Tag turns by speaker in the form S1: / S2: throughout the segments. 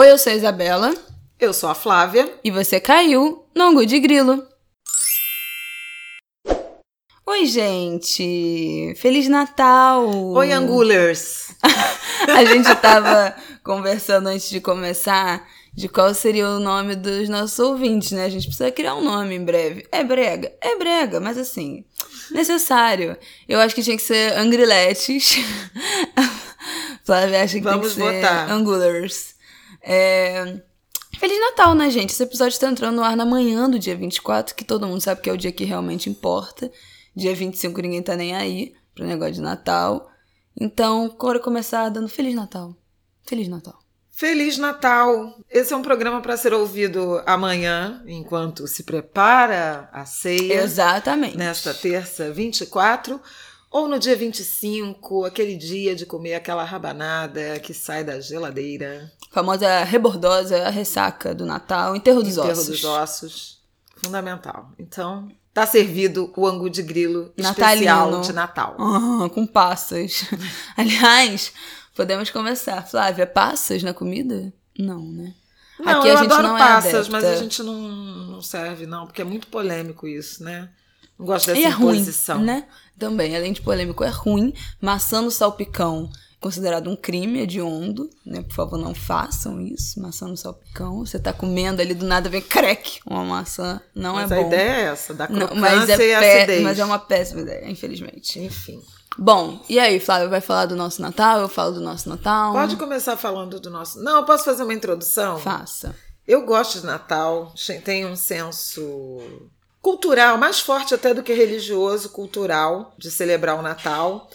S1: Oi, eu sou a Isabela.
S2: Eu sou a Flávia.
S1: E você caiu no Angu de Grilo. Oi, gente! Feliz Natal!
S2: Oi, Angulers!
S1: a gente tava conversando antes de começar de qual seria o nome dos nossos ouvintes, né? A gente precisa criar um nome em breve. É brega? É brega, mas assim, necessário. Eu acho que tinha que ser Angriletes. Flávia acha que
S2: Vamos
S1: tem que
S2: votar.
S1: ser Angulers. É... Feliz Natal, né, gente? Esse episódio tá entrando no ar na manhã do dia 24, que todo mundo sabe que é o dia que realmente importa. Dia 25 ninguém tá nem aí pro negócio de Natal. Então, bora começar dando Feliz Natal. Feliz Natal.
S2: Feliz Natal! Esse é um programa para ser ouvido amanhã, enquanto se prepara a ceia.
S1: Exatamente.
S2: Nesta terça 24, ou no dia 25, aquele dia de comer aquela rabanada que sai da geladeira.
S1: Famosa rebordosa, a ressaca do Natal, enterro dos
S2: enterro
S1: ossos.
S2: dos ossos. Fundamental. Então, tá servido o angu de grilo
S1: Natalino.
S2: especial de Natal.
S1: Ah, com passas. Aliás, podemos começar. Flávia, passas na comida? Não, né?
S2: Não,
S1: Aqui
S2: eu
S1: a gente
S2: adoro
S1: não é
S2: passas, mas a gente não, não serve, não, porque é muito polêmico isso, né? Não gosto dessa
S1: E é ruim,
S2: imposição.
S1: né? Também, além de polêmico, é ruim. Maçã no salpicão, considerado um crime hediondo, né? Por favor, não façam isso. Maçã no salpicão. Você tá comendo ali, do nada vem crack uma maçã. Não
S2: mas
S1: é
S2: a
S1: bom.
S2: ideia é essa, da
S1: Não,
S2: crocância
S1: mas, é
S2: e acidez.
S1: mas é uma péssima ideia, infelizmente.
S2: Enfim.
S1: Bom, e aí, Flávia, vai falar do nosso Natal? Eu falo do nosso Natal?
S2: Pode começar falando do nosso... Não, eu posso fazer uma introdução?
S1: Faça.
S2: Eu gosto de Natal, tem um senso cultural, mais forte até do que religioso, cultural, de celebrar o Natal.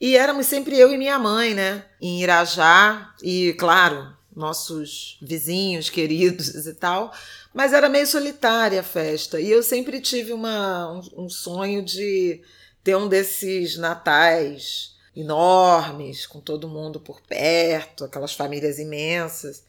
S2: E éramos sempre eu e minha mãe, né? Em Irajá, e claro, nossos vizinhos queridos e tal. Mas era meio solitária a festa. E eu sempre tive uma, um, um sonho de ter um desses natais enormes, com todo mundo por perto, aquelas famílias imensas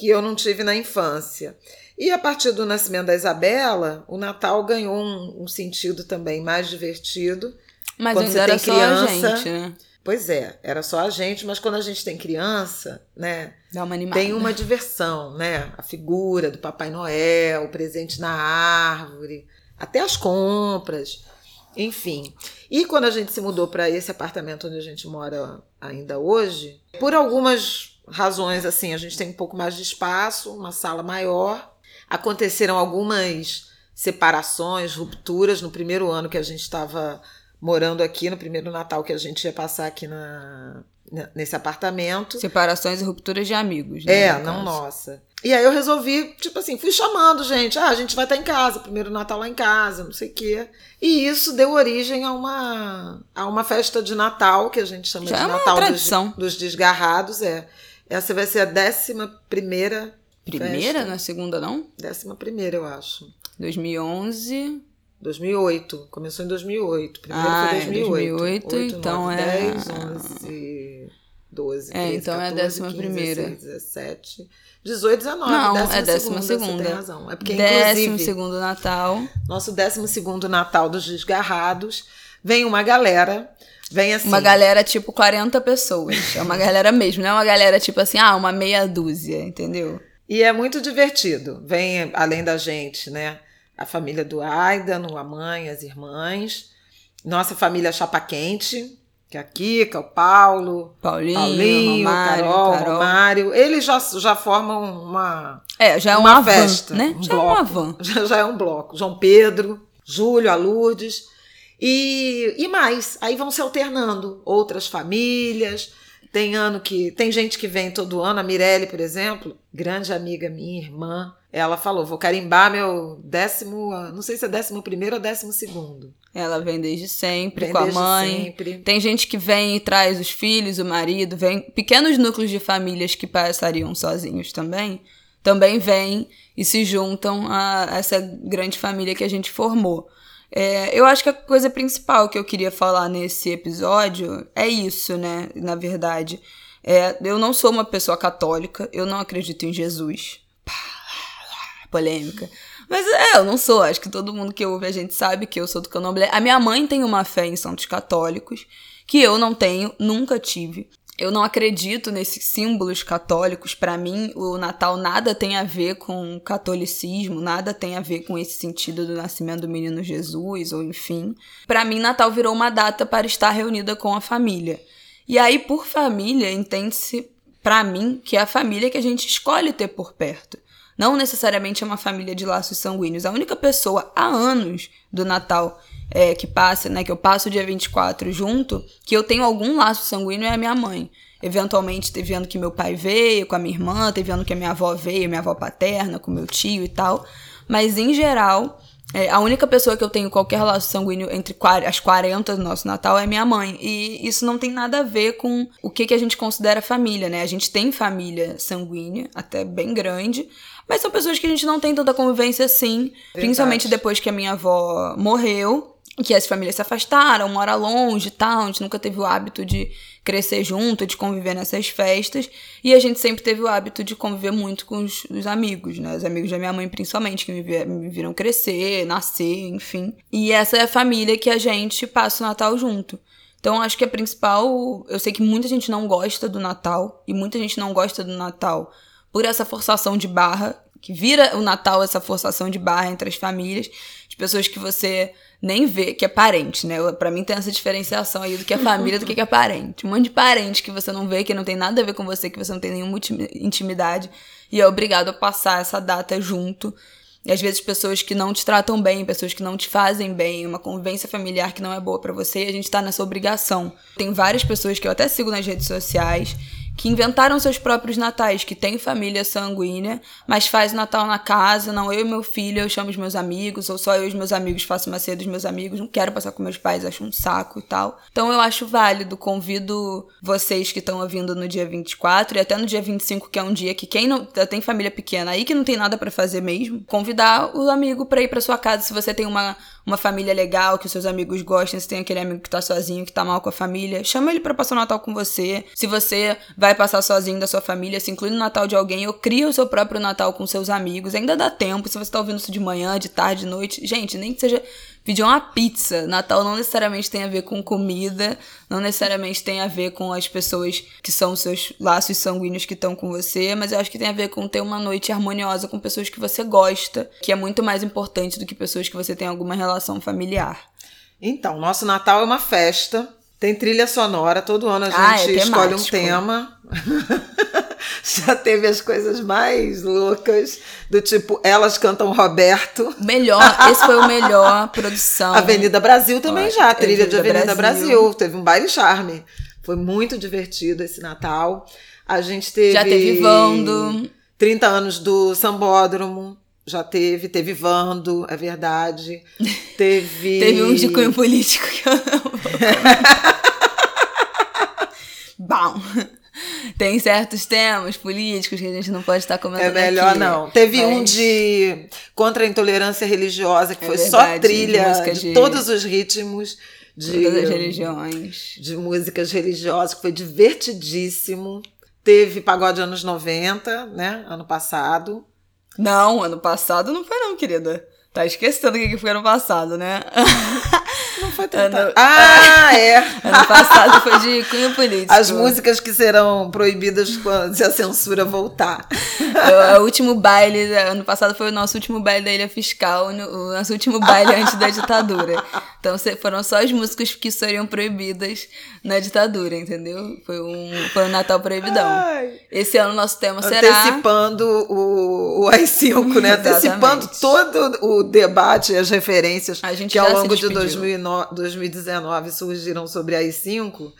S2: que eu não tive na infância. E a partir do nascimento da Isabela, o Natal ganhou um, um sentido também mais divertido.
S1: Mas
S2: Quando você
S1: era
S2: tem
S1: só
S2: criança-
S1: a gente, né?
S2: Pois é, era só a gente, mas quando a gente tem criança, né,
S1: Dá uma animada.
S2: tem uma diversão, né? A figura do Papai Noel, o presente na árvore, até as compras, enfim. E quando a gente se mudou para esse apartamento onde a gente mora ainda hoje, por algumas razões assim, a gente tem um pouco mais de espaço, uma sala maior. Aconteceram algumas separações, rupturas no primeiro ano que a gente estava morando aqui, no primeiro Natal que a gente ia passar aqui na, nesse apartamento.
S1: Separações e rupturas de amigos, né?
S2: É,
S1: no
S2: não
S1: caso.
S2: nossa. E aí eu resolvi, tipo assim, fui chamando gente. Ah, a gente vai estar em casa, primeiro Natal lá em casa, não sei o quê. E isso deu origem a uma, a uma festa de Natal, que a gente chama
S1: Já
S2: de
S1: é
S2: Natal dos, dos Desgarrados. É. Essa vai ser a décima primeira.
S1: Primeira,
S2: festa.
S1: na segunda não?
S2: Décima primeira, eu acho.
S1: 2011.
S2: 2008. Começou em 2008. Primeiro
S1: Ah,
S2: foi
S1: é,
S2: 2008.
S1: 2008,
S2: 8,
S1: então
S2: 9,
S1: é-
S2: 10, 11, 12,
S1: É,
S2: 13,
S1: então é a
S2: 14,
S1: décima
S2: 15,
S1: primeira.
S2: 16, 17, 18, 19.
S1: Não, é
S2: décima
S1: décima
S2: segunda, Você
S1: segunda.
S2: tem razão. É porque,
S1: Décimo segundo Natal.
S2: nosso décimo segundo Natal dos Desgarrados, vem uma galera, vem assim...
S1: Uma galera tipo 40 pessoas. É uma galera mesmo, não é uma galera tipo assim, ah, uma meia dúzia, entendeu?
S2: E é muito divertido. Vem, além da gente, né? A família do Aidan, a mãe, as irmãs. Nossa família Chapa Quente, que é a Kika, o Paulo,
S1: Paulinho,
S2: Paulinho,
S1: Romário,
S2: Carol,
S1: Carol.
S2: Romário. Eles já, já formam uma,
S1: É, já é
S2: uma
S1: uma,
S2: festa.
S1: van, né?
S2: um
S1: já é
S2: bloco.
S1: uma van.
S2: Já, já é um bloco. João Pedro, Júlio, a Lourdes. E, e mais. Aí vão se alternando. Outras famílias. Tem ano que. Tem gente que vem todo ano. A Mirelle, por exemplo, grande amiga minha, irmã. Ela falou: vou carimbar meu décimo. Não sei se é décimo primeiro ou décimo segundo.
S1: Ela vem desde sempre
S2: Vem
S1: com a
S2: desde
S1: mãe.
S2: sempre.
S1: Tem gente que vem e traz os filhos, o marido, vem pequenos núcleos de famílias que passariam sozinhos também, também vêm e se juntam a essa grande família que a gente formou. É, eu acho que a coisa principal que eu queria falar nesse episódio é isso, né? Na verdade, É, eu não sou uma pessoa católica, eu não acredito em Jesus. Polêmica. Mas é, eu não sou. Acho que todo mundo que ouve a gente sabe que eu sou do candomblé. A minha mãe tem uma fé em santos católicos, que eu não tenho, nunca tive. Eu não acredito nesses símbolos católicos. Para mim, o Natal nada tem a ver com catolicismo, nada tem a ver com esse sentido do nascimento do menino Jesus, ou enfim. Para mim, Natal virou uma data para estar reunida com a família. E aí, por família, entende-se, para mim, que é a família que a gente escolhe ter por perto. Não necessariamente é uma família de laços sanguíneos. A única pessoa há anos do Natal é, que passa, né, que eu passo o dia 24 junto, que eu tenho algum laço sanguíneo é a minha mãe. Eventualmente teve ano que meu pai veio com a minha irmã, teve ano que a minha avó veio, minha avó paterna, com meu tio e tal. Mas em geral, é, a única pessoa que eu tenho qualquer laço sanguíneo entre as 40 do nosso Natal é minha mãe. E isso não tem nada a ver com o que, que a gente considera família, né? A gente tem família sanguínea, até bem grande, mas são pessoas que a gente não tem tanta convivência assim. Verdade. Principalmente depois que a minha avó morreu que as famílias se afastaram, mora longe e tal, a gente nunca teve o hábito de crescer junto, de conviver nessas festas, e a gente sempre teve o hábito de conviver muito com os, os amigos, né, os amigos da minha mãe principalmente, que me, me viram crescer, nascer, enfim. E essa é a família que a gente passa o Natal junto. Então, acho que a principal. Eu sei que muita gente não gosta do Natal, e muita gente não gosta do Natal por essa forçação de barra, que vira o Natal essa forçação de barra entre as famílias, de pessoas que você nem vê que é parente, né? Para mim tem essa diferenciação aí do que é família do que é parente. Um monte de parente que você não vê, que não tem nada a ver com você, que você não tem nenhuma intimidade e é obrigado a passar essa data junto. E às vezes pessoas que não te tratam bem, pessoas que não te fazem bem, uma convivência familiar que não é boa para você, a gente tá nessa obrigação. Tem várias pessoas que eu até sigo nas redes sociais que inventaram seus próprios natais, que tem família sanguínea, mas faz o Natal na casa, não eu e meu filho, eu chamo os meus amigos, ou só eu e os meus amigos faço uma ceia dos meus amigos, não quero passar com meus pais, acho um saco e tal. Então eu acho válido, convido vocês que estão ouvindo no dia 24 e até no dia 25, que é um dia que quem não tem família pequena aí que não tem nada para fazer mesmo, convidar o amigo para ir para sua casa se você tem uma uma família legal, que os seus amigos gostem, se tem aquele amigo que tá sozinho, que tá mal com a família, chama ele para passar o Natal com você. Se você vai passar sozinho da sua família, se inclui no Natal de alguém, ou cria o seu próprio Natal com seus amigos. Ainda dá tempo, se você tá ouvindo isso de manhã, de tarde, de noite. Gente, nem que seja pedir uma pizza. Natal não necessariamente tem a ver com comida, não necessariamente tem a ver com as pessoas que são seus laços sanguíneos que estão com você, mas eu acho que tem a ver com ter uma noite harmoniosa com pessoas que você gosta, que é muito mais importante do que pessoas que você tem alguma relação familiar.
S2: Então, nosso Natal é uma festa, tem trilha sonora, todo ano a ah, gente ah, é escolhe um tema. já teve as coisas mais loucas, do tipo, elas cantam Roberto.
S1: Melhor, esse foi o melhor produção.
S2: Avenida Brasil também já, trilha Avenida de Avenida Brasil. Brasil. Teve um baile charme. Foi muito divertido esse Natal. A gente teve.
S1: Já teve Vando.
S2: 30 anos do Sambódromo. Já teve, teve Vando, é verdade. Teve.
S1: teve um de cunho político que eu não. Bom. Tem certos temas políticos que a gente não pode estar comentando.
S2: É melhor
S1: aqui,
S2: não. Teve mas... um de contra a intolerância religiosa, que é foi verdade, só trilha de, de, todos os ritmos. De,
S1: todas as religiões.
S2: De músicas religiosas, que foi divertidíssimo. Teve pagode anos 90, né? Ano passado.
S1: Não, ano passado não foi, não, querida. Tá esquecendo o que foi ano passado, né?
S2: Não foi tão ano... Ah, é!
S1: ano passado foi de cunho político.
S2: As músicas que serão proibidas quando, se a censura voltar.
S1: É o, último baile, ano passado foi o nosso último baile da Ilha Fiscal, o nosso último baile antes da ditadura. Então foram só as músicas que seriam proibidas na ditadura, entendeu? Foi um, foi um Natal proibidão. Ai. Esse ano nosso tema será.
S2: Antecipando o, o AI-5, né? Antecipando todo o debate e as referências que ao longo de 2009, 2019 surgiram sobre AI-5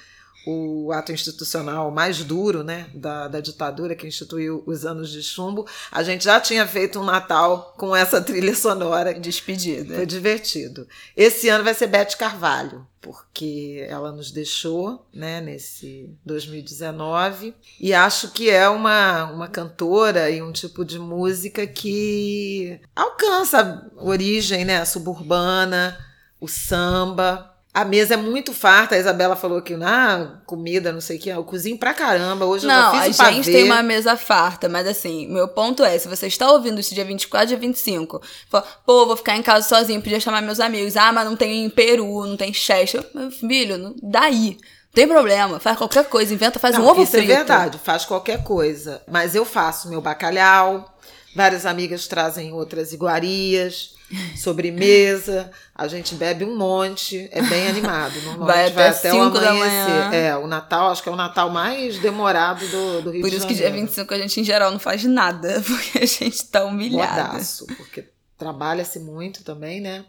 S2: o ato institucional mais duro né, da, da ditadura que instituiu os anos de chumbo, a gente já tinha feito um Natal com essa trilha sonora.
S1: Despedida.
S2: Foi divertido. Esse ano vai ser Beth Carvalho, porque ela nos deixou né, nesse 2019 e acho que é uma, uma cantora e um tipo de música que alcança a origem né, suburbana, o samba, a mesa é muito farta. A Isabela falou que, ah, comida, não sei o que. Eu cozinho pra caramba. Hoje
S1: não,
S2: eu fiz
S1: a gente tem uma mesa farta, mas assim, meu ponto é: se você está ouvindo isso dia 24, dia 25, fala, pô, vou ficar em casa sozinho, podia chamar meus amigos. Ah, mas não tem Peru, não tem Chester. Meu filho, daí. Tem problema, faz qualquer coisa, inventa, faz
S2: Não,
S1: um ovo
S2: isso
S1: frito.
S2: é verdade, faz qualquer coisa. Mas eu faço meu bacalhau, várias amigas trazem outras iguarias, sobremesa, a gente bebe um monte, é bem animado. Normalmente
S1: Vai até
S2: o
S1: cinco da
S2: amanhecer. É, o Natal, acho que é o Natal mais demorado do, do Rio
S1: Por
S2: de
S1: isso que
S2: Janeiro.
S1: dia 25 a gente, em geral, não faz nada, porque a gente tá humilhada.
S2: Mordaço, porque trabalha-se muito também, né?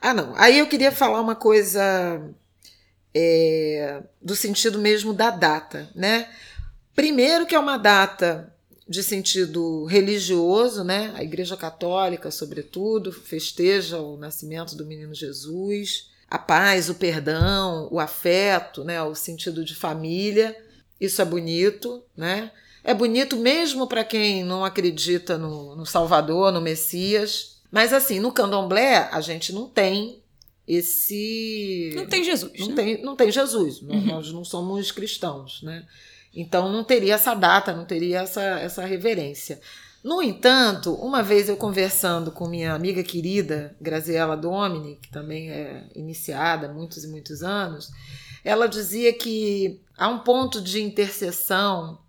S2: Ah, não. Aí eu queria falar uma coisa é, do sentido mesmo da data, né? Primeiro que é uma data de sentido religioso, né? A Igreja Católica, sobretudo, festeja o nascimento do menino Jesus, a paz, o perdão, o afeto, né? O sentido de família. Isso é bonito, né? É bonito mesmo para quem não acredita no, no Salvador, no Messias. Mas assim, no candomblé a gente não tem esse.
S1: Não tem Jesus,
S2: Não
S1: né?
S2: tem, não tem Jesus.
S1: Uhum.
S2: Nós não somos cristãos, né? Então não teria essa data, não teria essa, essa reverência. No entanto, uma vez eu conversando com minha amiga querida, Graziela Domini, que também é iniciada há muitos e muitos anos, ela dizia que há um ponto de interseção,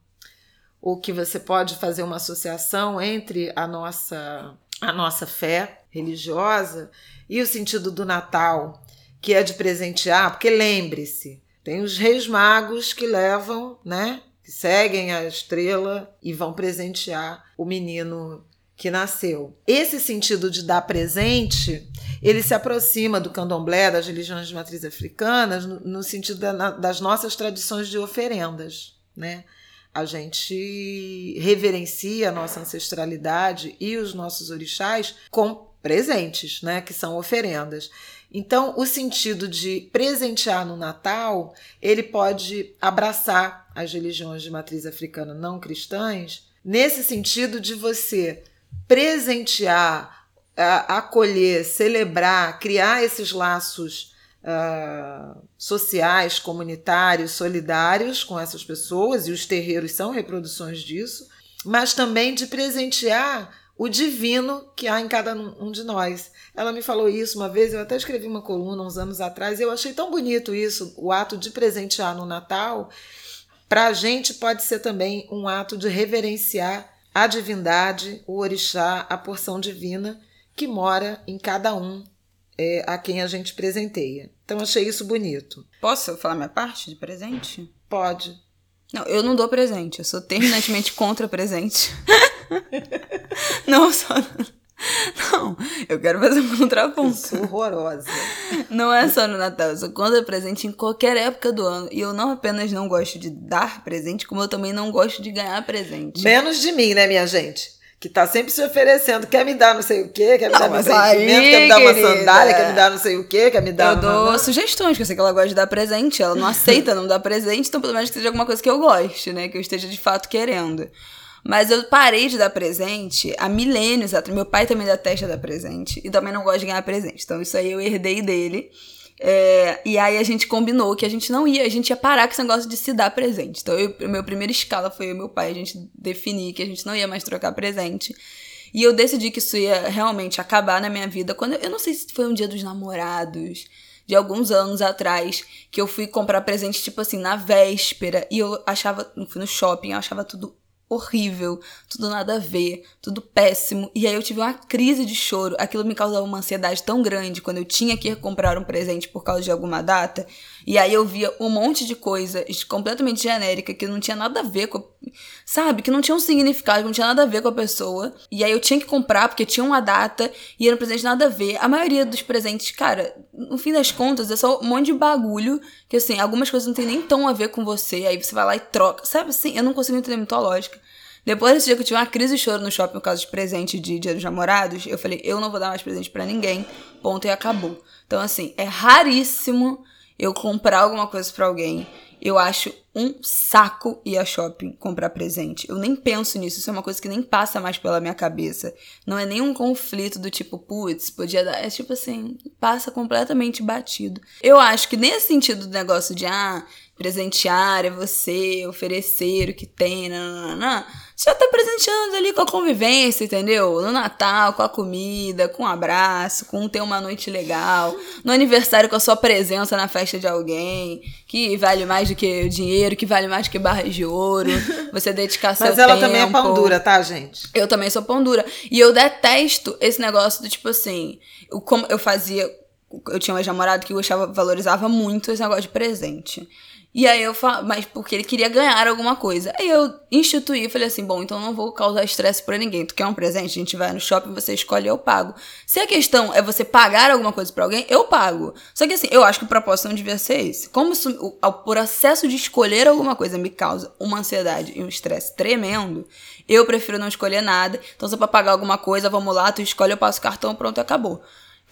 S2: ou que você pode fazer uma associação entre a nossa, a nossa fé religiosa e o sentido do Natal, que é de presentear, porque lembre-se, tem os reis magos que levam, né? Que seguem a estrela e vão presentear o menino que nasceu. Esse sentido de dar presente, ele se aproxima do candomblé, das religiões de matriz africanas, no, no sentido da- das nossas tradições de oferendas, né? A gente reverencia a nossa ancestralidade e os nossos orixás com presentes, né? Que são oferendas. Então, o sentido de presentear no Natal, ele pode abraçar as religiões de matriz africana não cristãs, nesse sentido de você presentear, acolher, celebrar, criar esses laços ah, sociais, comunitários, solidários com essas pessoas, e os terreiros são reproduções disso, mas também de presentear o divino que há em cada um de nós. Ela me falou isso uma vez, eu até escrevi uma coluna uns anos atrás, e eu achei tão bonito isso, o ato de presentear no Natal. Para a gente pode ser também um ato de reverenciar a divindade, o orixá, a porção divina que mora em cada um é, a quem a gente presenteia. Então achei isso bonito.
S1: Posso falar minha parte de presente?
S2: Pode.
S1: Não, eu não dou presente. Eu sou terminantemente contra presente. não, só. Não, eu quero fazer um
S2: Eu
S1: contraponto.
S2: sou horrorosa.
S1: Não é só no Natal, eu sou contra presente em qualquer época do ano. E eu não apenas não gosto de dar presente, como eu também não gosto de ganhar presente.
S2: Menos de mim, né, minha gente? Que tá sempre se oferecendo, quer me dar não sei o quê, quer me
S1: Não,
S2: dar meu
S1: mas
S2: sentimento, quer me dar uma
S1: querida.
S2: sandália, quer me dar não sei o quê, quer me dar...
S1: Eu dou
S2: nananã.
S1: sugestões, que eu sei que ela gosta de dar presente, ela não aceita não dar presente, então pelo menos que seja alguma coisa que eu goste, né? Que eu esteja de fato querendo. Mas eu parei de dar presente há milênios atrás. Meu pai também detesta dar presente e também não gosta de ganhar presente. Então isso aí eu herdei dele. É, e aí a gente combinou que a gente não ia, a gente ia parar com esse negócio de se dar presente. Então, eu, meu primeira escala foi eu e meu pai, a gente definir que a gente não ia mais trocar presente. E eu decidi que isso ia realmente acabar na minha vida quando eu não sei se foi um dia dos namorados, de alguns anos atrás, que eu fui comprar presente tipo assim na véspera e eu achava, fui no shopping, eu achava tudo horrível, tudo nada a ver, tudo péssimo. E aí eu tive uma crise de choro. Aquilo me causava uma ansiedade tão grande quando eu tinha que ir comprar um presente por causa de alguma data. E aí eu via um monte de coisa completamente genérica que não tinha nada a ver com. Sabe? Que não tinha um significado, que não tinha nada a ver com a pessoa. E aí eu tinha que comprar porque tinha uma data e era um presente nada a ver. A maioria dos presentes, cara, no fim das contas, é só um monte de bagulho que assim, algumas coisas não tem nem tão a ver com você. Aí você vai lá e troca. Sabe assim? Eu não consigo entender muito a lógica. Depois desse dia que eu tive uma crise de choro no shopping por causa de presente de Dia dos Namorados, eu falei, eu não vou dar mais presente pra ninguém. Ponto e acabou. Então, assim, é raríssimo eu comprar alguma coisa pra alguém. Eu acho um saco ir a shopping comprar presente. Eu nem penso nisso, isso é uma coisa que nem passa mais pela minha cabeça. Não é nenhum conflito do tipo, putz, podia dar. É tipo assim, passa completamente batido. Eu acho que nesse sentido do negócio de, ah, presentear é você, oferecer o que tem, nananana. já tá presenteando ali com a convivência, entendeu? No Natal, com a comida, com um abraço, com ter uma noite legal. No aniversário, com a sua presença na festa de alguém, que vale mais do que o dinheiro, que vale mais do que barras de ouro. Você dedicar seu
S2: Mas
S1: tempo.
S2: ela também é pão dura, tá, gente?
S1: Eu também sou pão dura. E eu detesto esse negócio do tipo assim. Eu, como eu fazia. Eu tinha um namorado que gostava, valorizava muito esse negócio de presente. E aí eu falo, mas porque ele queria ganhar alguma coisa. Aí eu instituí, falei assim, bom, então não vou causar estresse pra ninguém. Tu quer um presente? A gente vai no shopping, você escolhe, eu pago. Se a questão é você pagar alguma coisa pra alguém, eu pago. Só que assim, eu acho que o propósito não devia ser esse. Como isso, o, o processo de escolher alguma coisa me causa uma ansiedade e um estresse tremendo, eu prefiro não escolher nada. Então se é pra pagar alguma coisa, vamos lá, tu escolhe, eu passo o cartão, pronto, acabou.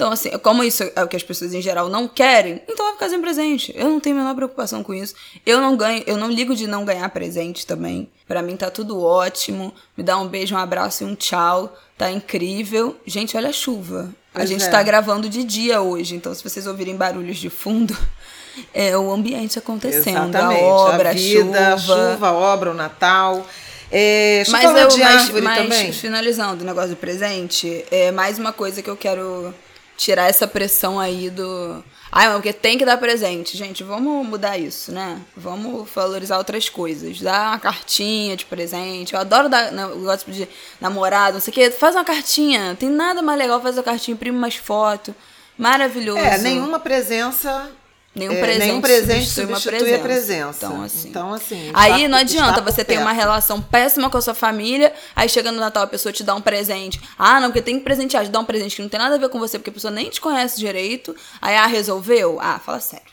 S1: Então, assim, como isso é o que as pessoas em geral não querem, então vai ficar sem presente. Eu não tenho a menor preocupação com isso. Eu não ganho, eu não ligo de não ganhar presente também. Para mim tá tudo ótimo. Me dá um beijo, um abraço e um tchau. Tá incrível. Gente, olha a chuva. A
S2: Pois
S1: gente
S2: é.
S1: tá gravando de dia hoje, então se vocês ouvirem barulhos de fundo, é o ambiente acontecendo.
S2: Exatamente.
S1: A obra, a
S2: vida,
S1: chuva.
S2: chuva, obra, o Natal. É,
S1: Mas eu,
S2: de
S1: mas, mas
S2: também.
S1: finalizando o negócio do presente, é mais uma coisa que eu quero tirar essa pressão aí do. Ai, mas porque tem que dar presente. Gente, vamos mudar isso, né? Vamos valorizar outras coisas. Dar uma cartinha de presente. Eu adoro dar. né, Eu gosto de namorado, não sei o quê. Faz uma cartinha. Tem nada mais legal fazer a cartinha, imprime umas fotos. Maravilhoso.
S2: É, nenhuma presença.
S1: Nenhum
S2: é,
S1: presente,
S2: nenhum presente
S1: substitui uma
S2: substitui a
S1: presença.
S2: presença.
S1: Então, assim.
S2: Então, assim,
S1: Aí
S2: está-
S1: não adianta
S2: por
S1: você ter uma relação péssima com a sua família, aí chega no Natal a pessoa te dá um presente. Ah, não, porque tem que presentear, te dá um presente que não tem nada a ver com você, porque a pessoa nem te conhece direito. Aí, ah, resolveu? Ah, fala sério.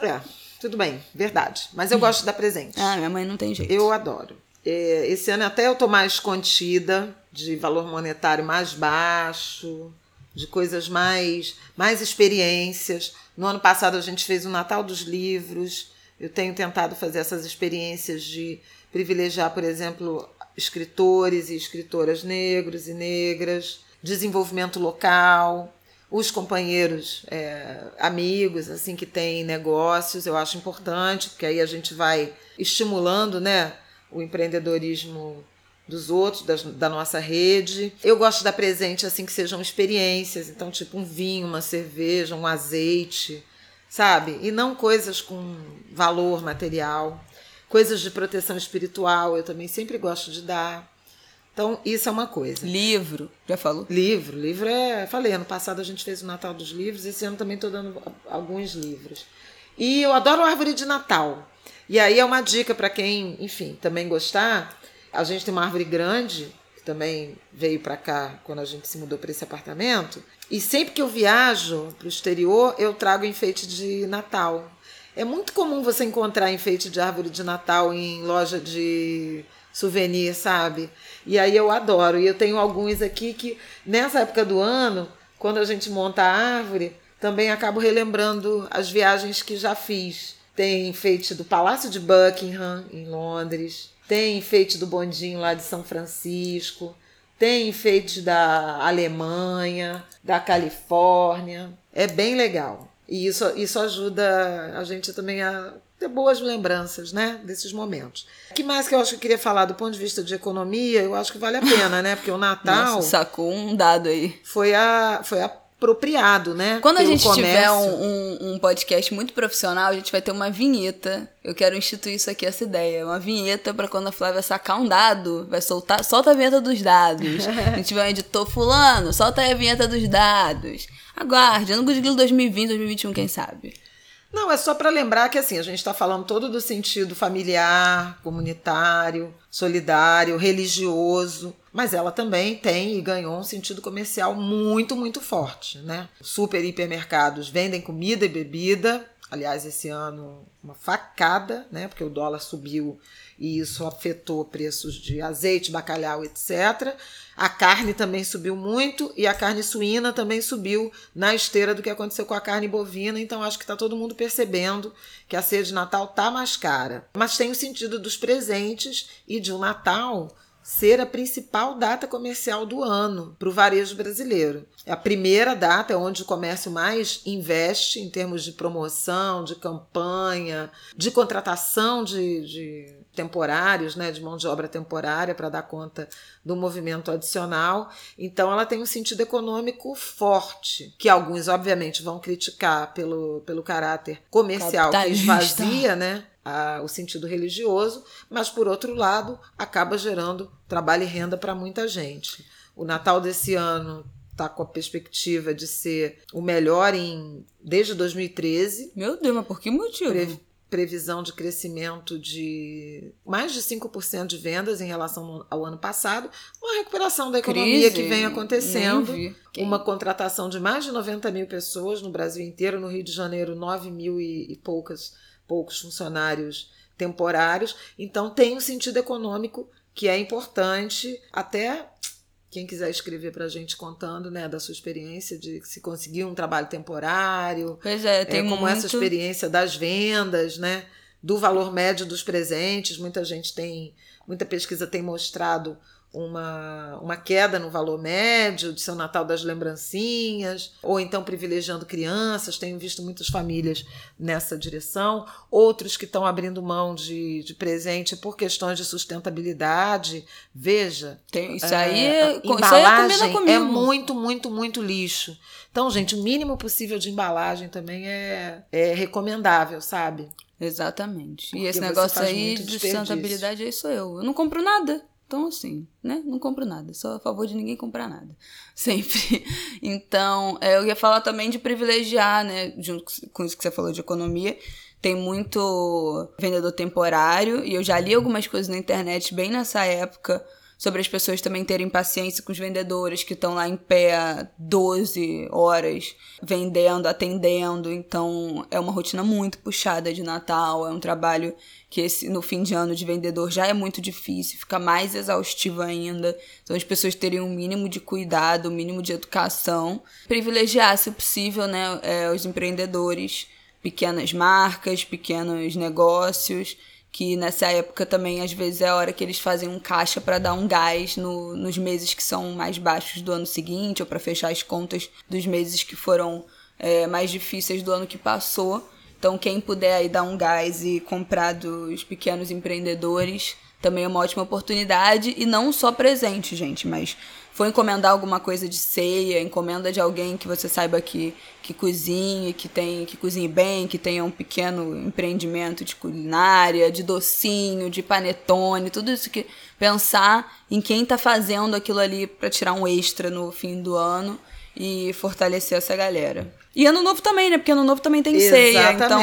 S2: É, tudo bem, verdade. Mas eu gosto de dar presente.
S1: Ah, minha mãe não tem jeito.
S2: Eu adoro. É, esse ano até eu tô mais contida, de valor monetário mais baixo, de coisas mais, mais experiências. No ano passado a gente fez o Natal dos Livros. Eu tenho tentado fazer essas experiências de privilegiar, por exemplo, escritores e escritoras negros e negras, desenvolvimento local, os companheiros, é, amigos, assim, que têm negócios, eu acho importante, porque aí a gente vai estimulando, né, o empreendedorismo dos outros, das- da nossa rede. Eu gosto de dar presente, assim, que sejam experiências, então, tipo um vinho, uma cerveja, um azeite, sabe? E não coisas com valor material. Coisas de proteção espiritual, eu também sempre gosto de dar. Então, isso é uma coisa.
S1: Livro, já falou?
S2: Livro, livro é. Falei, ano passado a gente fez o Natal dos Livros, esse ano também estou dando alguns livros. E eu adoro árvore de Natal. E aí é uma dica para quem, enfim, também gostar. A gente tem uma árvore grande, que também veio para cá quando a gente se mudou para esse apartamento. E sempre que eu viajo para o exterior, eu trago enfeite de Natal. É muito comum você encontrar enfeite de árvore de Natal em loja de souvenir, sabe? E aí eu adoro. E eu tenho alguns aqui que, nessa época do ano, quando a gente monta a árvore, também acabo relembrando as viagens que já fiz. Tem enfeite do Palácio de Buckingham, em Londres. Tem enfeite do bondinho lá de São Francisco. Tem enfeite da Alemanha, da Califórnia. É bem legal. E isso, isso ajuda a gente também a ter boas lembranças, né? Desses momentos. O que mais que eu acho que eu queria falar do ponto de vista de economia? Eu acho que vale a pena, né? Porque o Natal
S1: Nossa, sacou um dado aí.
S2: foi, a, foi apropriado, né?
S1: Quando a gente tiver
S2: comércio.
S1: um, um, um podcast muito profissional, a gente vai ter uma vinheta. Eu quero instituir isso aqui, essa ideia. Uma vinheta pra quando a Flávia sacar um dado, vai soltar, solta a vinheta dos dados. a gente tiver um editor fulano, solta aí a vinheta dos dados. Aguarde, ano Good Grill 2020, 2021, quem sabe.
S2: Não, é só para lembrar que assim, a gente está falando todo do sentido familiar, comunitário, solidário, religioso, mas ela também tem e ganhou um sentido comercial muito, muito forte, né? Super hipermercados vendem comida e bebida. Aliás, esse ano uma facada, né? Porque o dólar subiu e isso afetou preços de azeite, bacalhau, etc. A carne também subiu muito e a carne suína também subiu na esteira do que aconteceu com a carne bovina. Então acho que está todo mundo percebendo que a ceia de Natal tá mais cara. Mas tem o sentido dos presentes e de um Natal ser a principal data comercial do ano para o varejo brasileiro. É a primeira data é onde o comércio mais investe em termos de promoção, de campanha, de contratação de, de temporários, né, de mão de obra temporária para dar conta do movimento adicional. Então ela tem um sentido econômico forte, que alguns obviamente vão criticar pelo, pelo caráter comercial que esvazia, né, a, o sentido religioso, mas por outro lado acaba gerando trabalho e renda para muita gente. O Natal desse ano está com a perspectiva de ser o melhor em desde 2013.
S1: Meu Deus, mas por que motivo?
S2: Pre, previsão de crescimento de mais de 5% de vendas em relação ao ano passado, uma recuperação da economia Crise, que vem acontecendo, uma contratação de mais de 90 mil pessoas no Brasil inteiro, no Rio de Janeiro, 9 mil e, e poucas, poucos funcionários temporários. Então tem um sentido econômico que é importante até quem quiser escrever para a gente contando, né, da sua experiência de se conseguir um trabalho temporário.
S1: Pois é, tem é,
S2: como
S1: muito...
S2: essa experiência das vendas, né, do valor médio dos presentes. Muita gente tem, muita pesquisa tem mostrado uma, uma queda no valor médio de seu Natal das lembrancinhas, ou então privilegiando crianças. Tenho visto muitas famílias nessa direção. Outros que estão abrindo mão de, de presente por questões de sustentabilidade. Veja.
S1: Tem, isso aí é,
S2: embalagem
S1: isso aí é,
S2: é muito, muito, muito lixo. Então, gente, o mínimo possível de embalagem também é, é recomendável, sabe?
S1: Exatamente. Porque e esse negócio aí de sustentabilidade é isso eu. Eu não compro nada. Então, assim, né? Não compro nada. Sou a favor de ninguém comprar nada. Sempre. Então, é, eu ia falar também de privilegiar, né? Junto com isso que você falou de economia. Tem muito vendedor temporário. E eu já li algumas coisas na internet bem nessa época sobre as pessoas também terem paciência com os vendedores que estão lá em pé 12 horas vendendo, atendendo. Então é uma rotina muito puxada de Natal, é um trabalho que esse, no fim de ano de vendedor já é muito difícil, fica mais exaustivo ainda. Então as pessoas terem um mínimo de cuidado, um mínimo de educação, privilegiar, se possível, né, é, os empreendedores, pequenas marcas, pequenos negócios que nessa época também às vezes é a hora que eles fazem um caixa para dar um gás no, nos meses que são mais baixos do ano seguinte ou para fechar as contas dos meses que foram é, mais difíceis do ano que passou. Então quem puder aí dar um gás e comprar dos pequenos empreendedores também é uma ótima oportunidade e não só presente, gente, mas for encomendar alguma coisa de ceia, encomenda de alguém que você saiba que, que cozinhe, que tem que cozinhe bem, que tenha um pequeno empreendimento de culinária, de docinho, de panetone, tudo isso que pensar em quem está fazendo aquilo ali para tirar um extra no fim do ano e fortalecer essa galera. E ano novo também, né? Porque ano novo também tem ceia. Então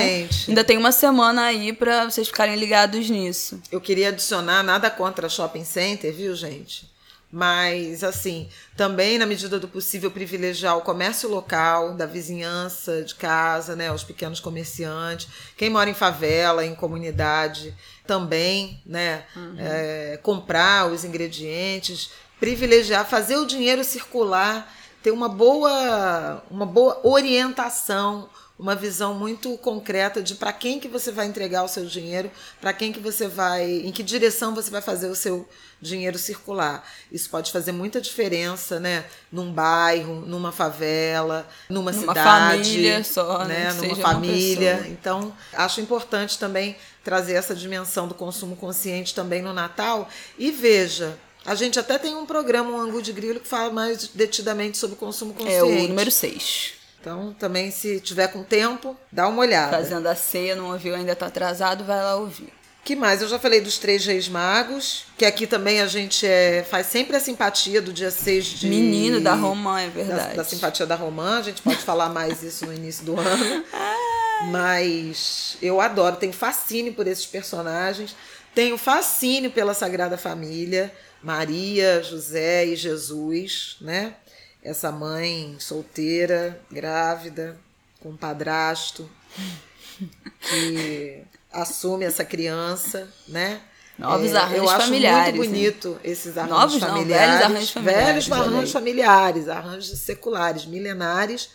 S1: ainda tem uma semana aí para vocês ficarem ligados nisso.
S2: Eu queria adicionar nada contra shopping center, viu, gente? Mas, assim, também, na medida do possível, privilegiar o comércio local, da vizinhança, de casa, né? Os pequenos comerciantes. Quem mora em favela, em comunidade, também, né? Uhum. É, comprar os ingredientes, privilegiar, fazer o dinheiro circular, ter uma boa, uma boa orientação, uma visão muito concreta de para quem que você vai entregar o seu dinheiro, para quem que você vai, em que direção você vai fazer o seu dinheiro circular. Isso pode fazer muita diferença, né? Num bairro, numa favela, numa, numa cidade,
S1: família só, né?
S2: Numa família. Então, acho importante também trazer essa dimensão do consumo consciente também no Natal. E veja, a gente até tem um programa, um Angu de Grilo, que fala mais detidamente sobre o consumo consciente. É
S1: o número 6.
S2: Então, também, se tiver com tempo, dá uma olhada.
S1: Fazendo a ceia, não ouviu, ainda está atrasado, vai lá ouvir
S2: que mais? Eu já falei dos Três Reis Magos, que aqui também a gente é, faz sempre a simpatia do dia 6 de.
S1: Menino da Romã, é verdade.
S2: Da, da simpatia da Romã, a gente pode falar mais isso no início do ano. Mas eu adoro, tenho fascínio por esses personagens, tenho fascínio pela Sagrada Família, Maria, José e Jesus, né? Essa mãe solteira, grávida, com um padrasto, que assume essa criança, né?
S1: Novos é, arranjos eu acho
S2: familiares. muito bonito esses arranjos Novos, familiares. Não, velhos arranjos familiares. Velhos arranjos familiares, arranjos seculares, milenares.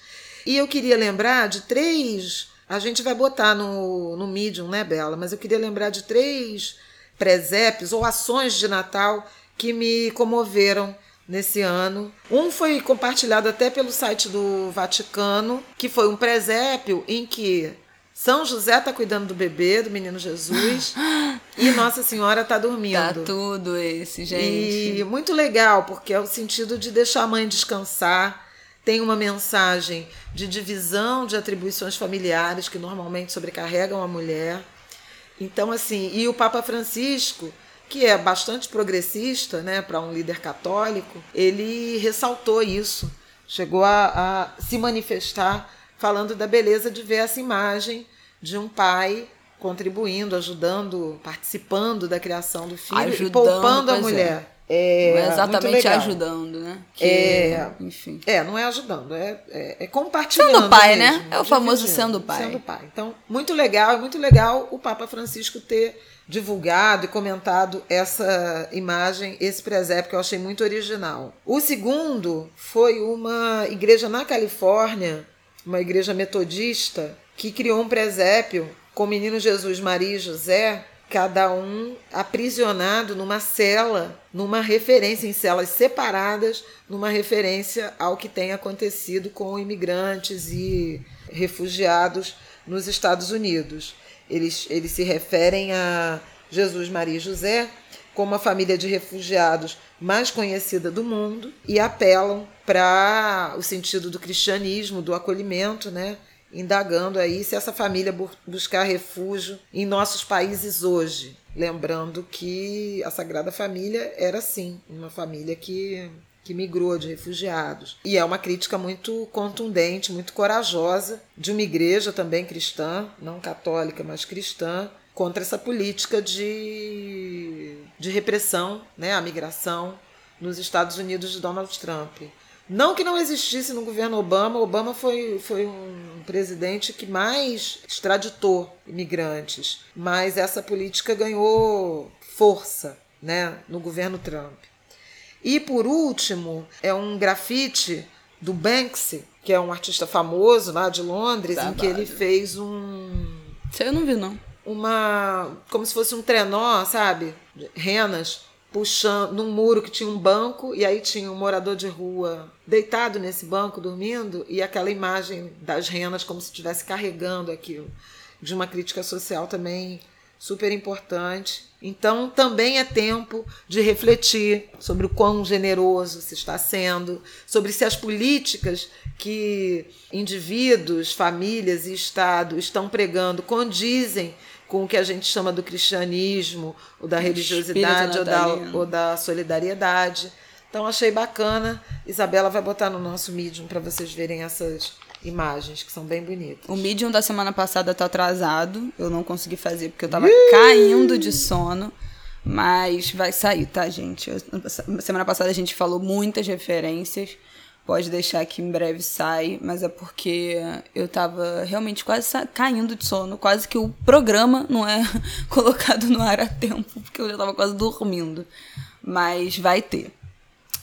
S2: E eu queria lembrar de três. A gente vai botar no, no Medium, né, Bela? Mas eu queria lembrar de três presépios ou ações de Natal que me comoveram nesse ano. Um foi compartilhado até pelo site do Vaticano, que foi um presépio em que São José tá cuidando do bebê, do menino Jesus, e Nossa Senhora tá dormindo.
S1: Tá tudo esse, gente.
S2: E muito legal, porque é o sentido de deixar a mãe descansar. Tem uma mensagem de divisão de atribuições familiares que normalmente sobrecarregam a mulher. Então, assim, e o Papa Francisco, que é bastante progressista, né, para um líder católico, ele ressaltou isso, chegou a, a se manifestar falando da beleza de ver essa imagem de um pai contribuindo, ajudando, participando da criação do filho ajudando, e poupando a é. mulher.
S1: É. não é exatamente ajudando, né?
S2: Que, é, enfim. É, não é ajudando, é, é, é compartilhando.
S1: Sendo pai,
S2: mesmo,
S1: né? É o famoso sendo pai.
S2: Sendo pai. Então, muito legal, é muito legal o Papa Francisco ter divulgado e comentado essa imagem, esse presépio que eu achei muito original. O segundo foi uma igreja na Califórnia uma igreja metodista, que criou um presépio com o menino Jesus, Maria e José, cada um aprisionado numa cela, numa referência, em celas separadas, numa referência ao que tem acontecido com imigrantes e refugiados nos Estados Unidos. Eles, eles se referem a Jesus, Maria e José como a família de refugiados mais conhecida do mundo e apelam para o sentido do cristianismo, do acolhimento, né? indagando aí se essa família buscar refúgio em nossos países hoje. Lembrando que a Sagrada Família era sim uma família que, que migrou de refugiados. E é uma crítica muito contundente, muito corajosa de uma igreja também cristã, não católica, mas cristã, contra essa política de, de repressão né, à migração nos Estados Unidos de Donald Trump. Não que não existisse no governo Obama, Obama foi, foi um presidente que mais extraditou imigrantes, mas essa política ganhou força né, no governo Trump. E por último, é um grafite do Banksy, que é um artista famoso lá de Londres, em que ele fez um.
S1: Isso eu não vi, não
S2: uma. como se fosse um trenó, sabe? Renas puxando num muro que tinha um banco e aí tinha um morador de rua deitado nesse banco dormindo e aquela imagem das renas como se estivesse carregando aquilo de uma crítica social também super importante. Então também é tempo de refletir sobre o quão generoso se está sendo, sobre se as políticas que indivíduos, famílias e Estado estão pregando condizem com o que a gente chama do cristianismo, ou da religiosidade, ou da, ou da solidariedade. Então achei bacana. Isabela vai botar no nosso Medium para vocês verem essas imagens que são bem bonitas.
S1: O Medium da semana passada tá atrasado. Eu não consegui fazer porque eu tava caindo de sono. Mas vai sair, tá, gente? semana passada a gente falou muitas referências. Pode deixar que em breve sai, mas é porque eu tava realmente quase caindo de sono, quase que o programa não é colocado no ar a tempo, porque eu já tava quase dormindo. Mas vai ter.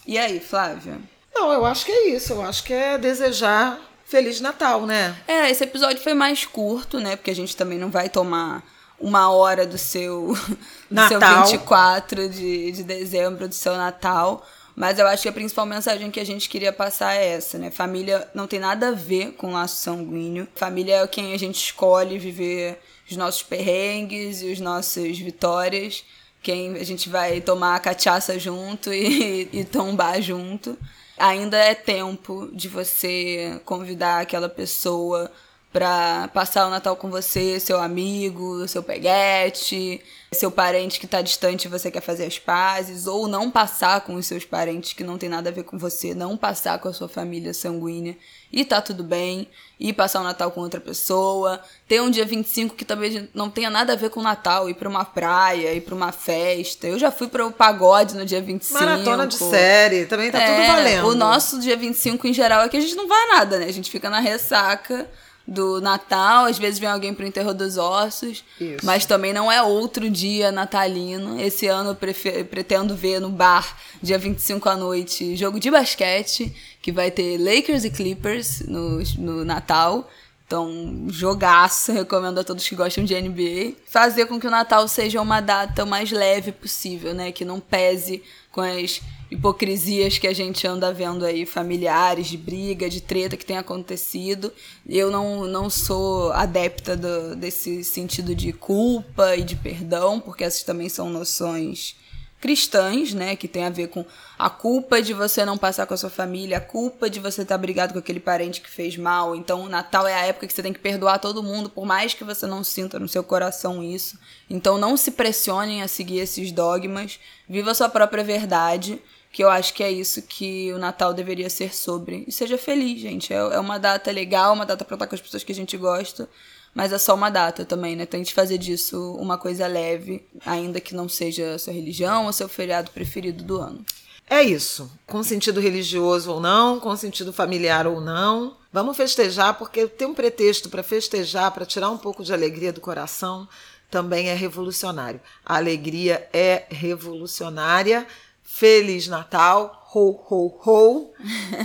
S1: E aí, Flávia?
S2: Não, eu acho que é isso. Eu acho que é desejar Feliz Natal, né?
S1: É, esse episódio foi mais curto, né? Porque a gente também não vai tomar uma hora do seu, do seu 24 de, de dezembro, do seu Natal. Mas eu acho que a principal mensagem que a gente queria passar é essa, né? Família não tem nada a ver com laço sanguíneo. Família é quem a gente escolhe viver os nossos perrengues e as nossas vitórias. Quem a gente vai tomar cachaça junto e, e tombar junto. Ainda é tempo de você convidar aquela pessoa para passar o Natal com você, seu amigo, seu peguete, seu parente que está distante e você quer fazer as pazes, ou não passar com os seus parentes que não tem nada a ver com você, não passar com a sua família sanguínea e tá tudo bem, e passar o Natal com outra pessoa, ter um dia 25 que talvez não tenha nada a ver com o Natal, ir para uma praia, ir para uma festa. Eu já fui para o pagode no dia 25.
S2: Maratona de série, também tá é, tudo valendo.
S1: O nosso dia 25 em geral é que a gente não vai nada, né? A gente fica na ressaca do Natal, às vezes vem alguém pro enterro dos ossos, Isso. mas também não é outro dia natalino. Esse ano eu pretendo ver no bar, dia 25 à noite, jogo de basquete, que vai ter Lakers e Clippers no, no Natal. Então, jogaço, recomendo a todos que gostam de NBA. Fazer com que o Natal seja uma data mais leve possível, né? Que não pese com as hipocrisias que a gente anda vendo aí, familiares, de briga, de treta que tem acontecido. Eu não, não sou adepta do, desse sentido de culpa e de perdão, porque essas também são noções cristãs, né, que tem a ver com a culpa de você não passar com a sua família, a culpa de você estar brigado com aquele parente que fez mal. Então, o Natal é a época que você tem que perdoar todo mundo, por mais que você não sinta no seu coração isso. Então, não se pressionem a seguir esses dogmas. Viva a sua própria verdade, que eu acho que é isso que o Natal deveria ser sobre. E seja feliz, gente. É, é uma data legal, uma data para estar com as pessoas que a gente gosta mas é só uma data também, né? Tente fazer disso uma coisa leve, ainda que não seja sua religião ou seu feriado preferido do ano.
S2: É isso. Com sentido religioso ou não, com sentido familiar ou não. Vamos festejar, porque ter um pretexto para festejar, para tirar um pouco de alegria do coração, também é revolucionário. A alegria é revolucionária. Feliz Natal, ho, ho, ho.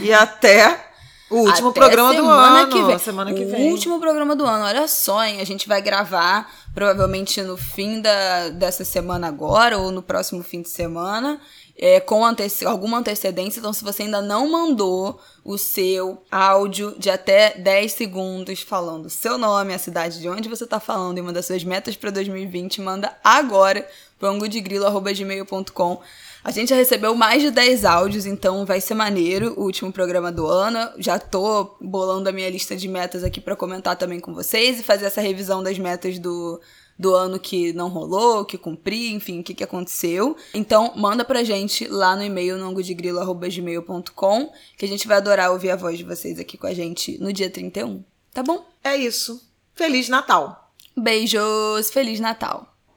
S2: e até o último Até programa do ano. Que vem. Semana que
S1: o
S2: vem.
S1: O último programa do ano. Olha só, hein? A gente vai gravar provavelmente no fim da, dessa semana agora ou no próximo fim de semana. É, com anteci alguma antecedência. Então, se você ainda não mandou o seu áudio de até 10 segundos falando seu nome, a cidade de onde você está falando e uma das suas metas para 2020, manda agora para angodegrilo.gmail.com. A gente já recebeu mais de 10 áudios, então vai ser maneiro o último programa do ano. Já tô bolando a minha lista de metas aqui para comentar também com vocês e fazer essa revisão das metas do, do ano que não rolou, que cumpri, enfim, o que, que aconteceu. Então, manda pra gente lá no e-mail nongodegrilo.gmail.com que a gente vai adorar ouvir a voz de vocês aqui com a gente no dia 31. Tá bom?
S2: É isso. Feliz Natal!
S1: Beijos! Feliz Natal!